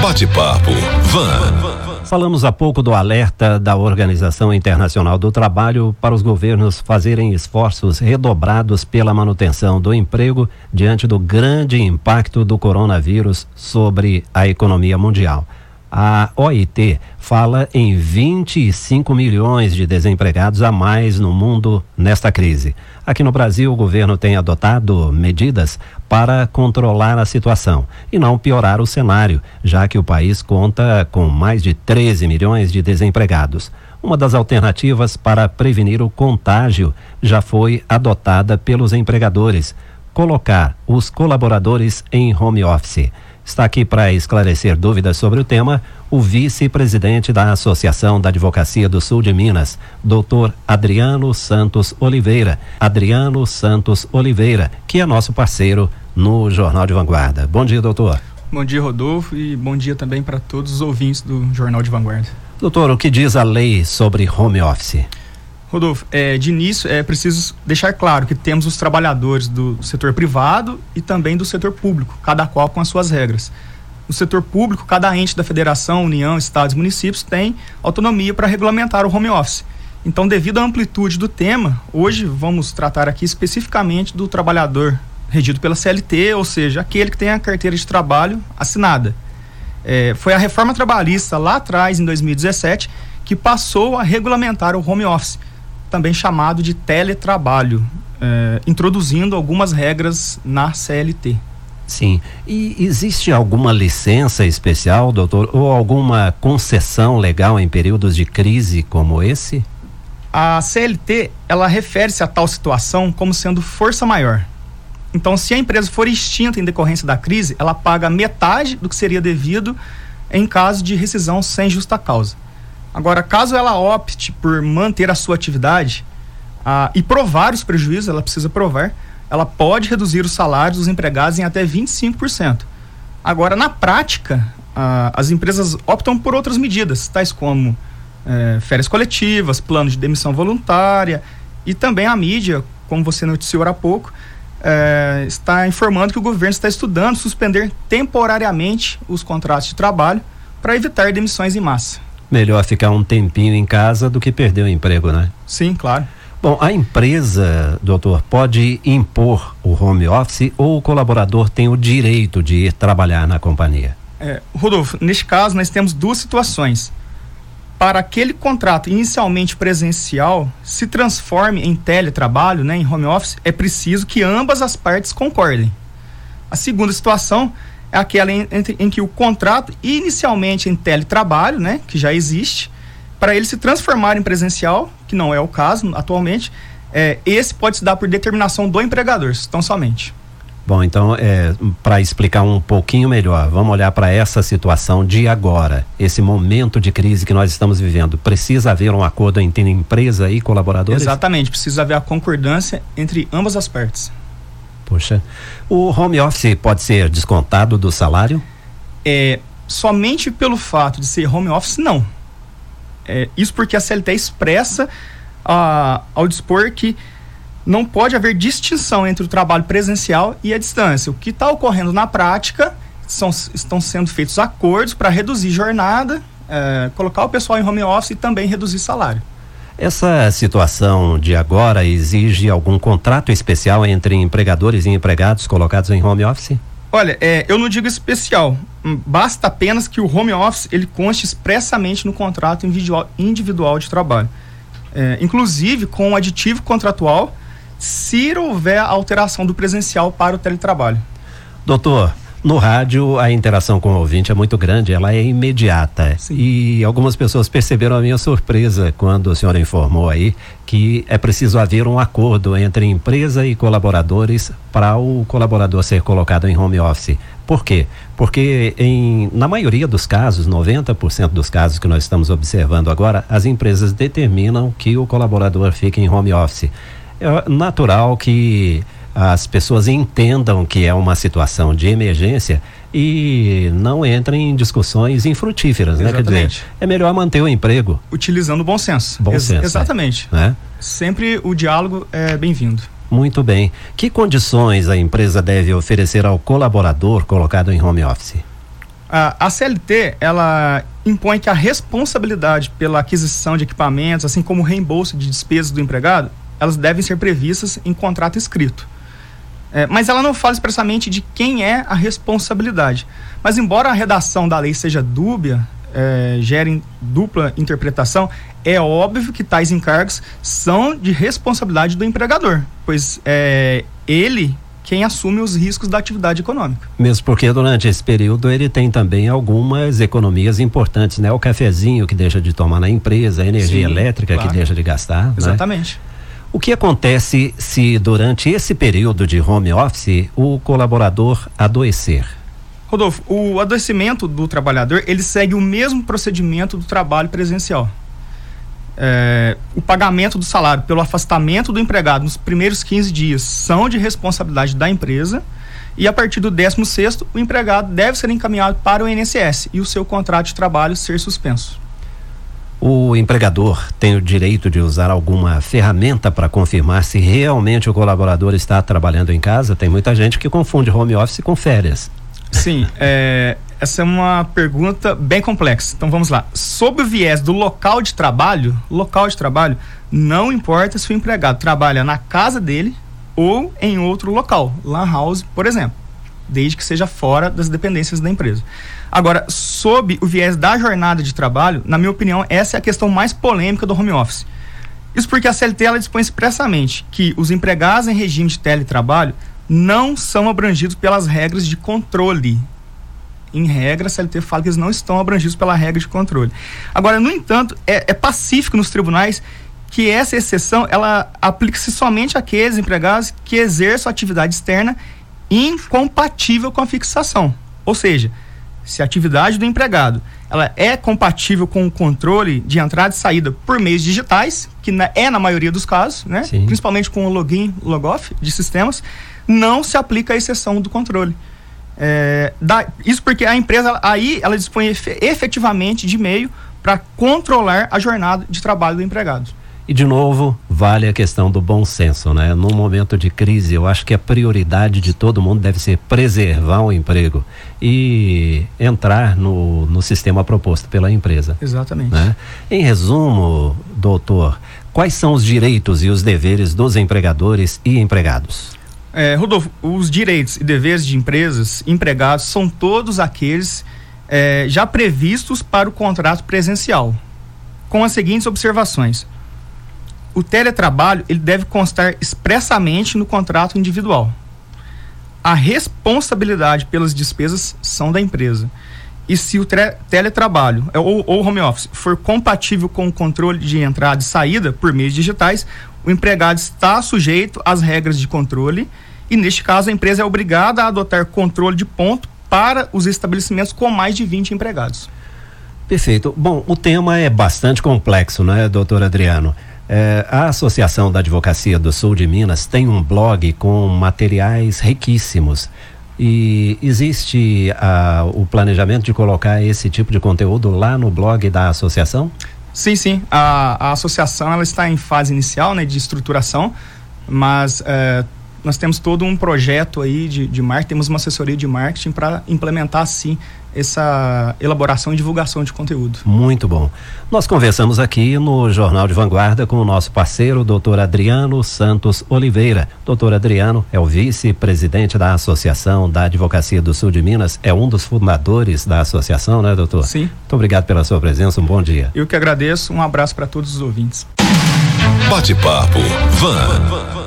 Bate-papo Van. Falamos há pouco do alerta da Organização Internacional do Trabalho para os governos fazerem esforços redobrados pela manutenção do emprego diante do grande impacto do coronavírus sobre a economia mundial. A OIT fala em 25 milhões de desempregados a mais no mundo nesta crise. Aqui no Brasil, o governo tem adotado medidas para controlar a situação e não piorar o cenário, já que o país conta com mais de 13 milhões de desempregados. Uma das alternativas para prevenir o contágio já foi adotada pelos empregadores: colocar os colaboradores em home office. Está aqui para esclarecer dúvidas sobre o tema o vice-presidente da Associação da Advocacia do Sul de Minas, doutor Adriano Santos Oliveira. Adriano Santos Oliveira, que é nosso parceiro no Jornal de Vanguarda. Bom dia, doutor. Bom dia, Rodolfo, e bom dia também para todos os ouvintes do Jornal de Vanguarda. Doutor, o que diz a lei sobre home office? Rodolfo, é, de início é preciso deixar claro que temos os trabalhadores do setor privado e também do setor público, cada qual com as suas regras. No setor público, cada ente da federação, união, estados e municípios tem autonomia para regulamentar o home office. Então, devido à amplitude do tema, hoje vamos tratar aqui especificamente do trabalhador regido pela CLT, ou seja, aquele que tem a carteira de trabalho assinada. É, foi a reforma trabalhista lá atrás, em 2017, que passou a regulamentar o home office também chamado de teletrabalho, é, introduzindo algumas regras na CLT. Sim. E existe alguma licença especial, doutor, ou alguma concessão legal em períodos de crise como esse? A CLT, ela refere-se a tal situação como sendo força maior. Então, se a empresa for extinta em decorrência da crise, ela paga metade do que seria devido em caso de rescisão sem justa causa. Agora, caso ela opte por manter a sua atividade ah, e provar os prejuízos, ela precisa provar, ela pode reduzir os salários dos empregados em até 25%. Agora, na prática, ah, as empresas optam por outras medidas, tais como eh, férias coletivas, plano de demissão voluntária e também a mídia, como você noticiou há pouco, eh, está informando que o governo está estudando suspender temporariamente os contratos de trabalho para evitar demissões em massa melhor ficar um tempinho em casa do que perder o emprego, né? Sim, claro. Bom, a empresa, doutor, pode impor o home office ou o colaborador tem o direito de ir trabalhar na companhia? É, Rodolfo, neste caso nós temos duas situações. Para aquele contrato inicialmente presencial se transforme em teletrabalho, né, em home office, é preciso que ambas as partes concordem. A segunda situação é aquela em, em, em que o contrato, inicialmente em teletrabalho, né, que já existe, para ele se transformar em presencial, que não é o caso atualmente, é, esse pode se dar por determinação do empregador, tão somente. Bom, então, é, para explicar um pouquinho melhor, vamos olhar para essa situação de agora, esse momento de crise que nós estamos vivendo. Precisa haver um acordo entre empresa e colaboradores? Exatamente, precisa haver a concordância entre ambas as partes. O home office pode ser descontado do salário? É, somente pelo fato de ser home office, não. É, isso porque a CLT expressa ah, ao dispor que não pode haver distinção entre o trabalho presencial e a distância. O que está ocorrendo na prática são, estão sendo feitos acordos para reduzir jornada, é, colocar o pessoal em home office e também reduzir salário. Essa situação de agora exige algum contrato especial entre empregadores e empregados colocados em home office? Olha, é, eu não digo especial. Hum, basta apenas que o home office ele conste expressamente no contrato individual, individual de trabalho. É, inclusive com o aditivo contratual, se houver alteração do presencial para o teletrabalho. Doutor, no rádio, a interação com o ouvinte é muito grande, ela é imediata. Sim. E algumas pessoas perceberam a minha surpresa quando o senhor informou aí que é preciso haver um acordo entre empresa e colaboradores para o colaborador ser colocado em home office. Por quê? Porque em, na maioria dos casos, 90% dos casos que nós estamos observando agora, as empresas determinam que o colaborador fique em home office. É natural que as pessoas entendam que é uma situação de emergência e não entrem em discussões infrutíferas, né? Quer dizer, é melhor manter o emprego. Utilizando o bom senso. Bom Ex senso. Exatamente. Né? Sempre o diálogo é bem-vindo. Muito bem. Que condições a empresa deve oferecer ao colaborador colocado em home office? A, a CLT, ela impõe que a responsabilidade pela aquisição de equipamentos, assim como o reembolso de despesas do empregado, elas devem ser previstas em contrato escrito. É, mas ela não fala expressamente de quem é a responsabilidade. Mas embora a redação da lei seja dúbia, é, gerem dupla interpretação, é óbvio que tais encargos são de responsabilidade do empregador, pois é ele quem assume os riscos da atividade econômica. Mesmo porque durante esse período ele tem também algumas economias importantes, né? O cafezinho que deixa de tomar na empresa, a energia Sim, elétrica claro. que deixa de gastar. Né? Exatamente. Né? O que acontece se durante esse período de home office o colaborador adoecer? Rodolfo, o adoecimento do trabalhador ele segue o mesmo procedimento do trabalho presencial. É, o pagamento do salário pelo afastamento do empregado nos primeiros 15 dias são de responsabilidade da empresa e a partir do 16 o empregado deve ser encaminhado para o INSS e o seu contrato de trabalho ser suspenso. O empregador tem o direito de usar alguma ferramenta para confirmar se realmente o colaborador está trabalhando em casa? Tem muita gente que confunde home office com férias. Sim, é, essa é uma pergunta bem complexa. Então vamos lá. Sob o viés do local de trabalho, local de trabalho, não importa se o empregado trabalha na casa dele ou em outro local, lan house, por exemplo, desde que seja fora das dependências da empresa. Agora, sob o viés da jornada de trabalho, na minha opinião, essa é a questão mais polêmica do home office. Isso porque a CLT ela dispõe expressamente que os empregados em regime de teletrabalho não são abrangidos pelas regras de controle. Em regra, a CLT fala que eles não estão abrangidos pela regra de controle. Agora, no entanto, é, é pacífico nos tribunais que essa exceção ela aplica-se somente àqueles empregados que exerçam atividade externa incompatível com a fixação. Ou seja, se a atividade do empregado ela é compatível com o controle de entrada e saída por meios digitais, que é na maioria dos casos, né? principalmente com o login, logoff de sistemas, não se aplica a exceção do controle. É, da, isso porque a empresa aí ela dispõe efetivamente de meio para controlar a jornada de trabalho do empregado. E de novo, vale a questão do bom senso, né? Num momento de crise, eu acho que a prioridade de todo mundo deve ser preservar o emprego e entrar no, no sistema proposto pela empresa. Exatamente. Né? Em resumo, doutor, quais são os direitos e os deveres dos empregadores e empregados? É, Rodolfo, os direitos e deveres de empresas, empregados, são todos aqueles é, já previstos para o contrato presencial, com as seguintes observações. O teletrabalho ele deve constar expressamente no contrato individual. A responsabilidade pelas despesas são da empresa. E se o teletrabalho é, ou, ou home office for compatível com o controle de entrada e saída por meios digitais, o empregado está sujeito às regras de controle e, neste caso, a empresa é obrigada a adotar controle de ponto para os estabelecimentos com mais de 20 empregados. Perfeito. Bom, o tema é bastante complexo, não é, doutor Adriano? É, a Associação da Advocacia do Sul de Minas tem um blog com materiais riquíssimos. E existe o planejamento de colocar esse tipo de conteúdo lá no blog da associação? Sim, sim. A, a associação ela está em fase inicial né, de estruturação, mas é, nós temos todo um projeto aí de, de marketing, temos uma assessoria de marketing para implementar, sim, essa elaboração e divulgação de conteúdo. Muito bom. Nós conversamos aqui no Jornal de Vanguarda com o nosso parceiro, doutor Adriano Santos Oliveira. Doutor Adriano é o vice-presidente da Associação da Advocacia do Sul de Minas, é um dos fundadores da associação, né, doutor? Sim. Muito obrigado pela sua presença, um bom dia. Eu que agradeço, um abraço para todos os ouvintes. Bate-papo, Van.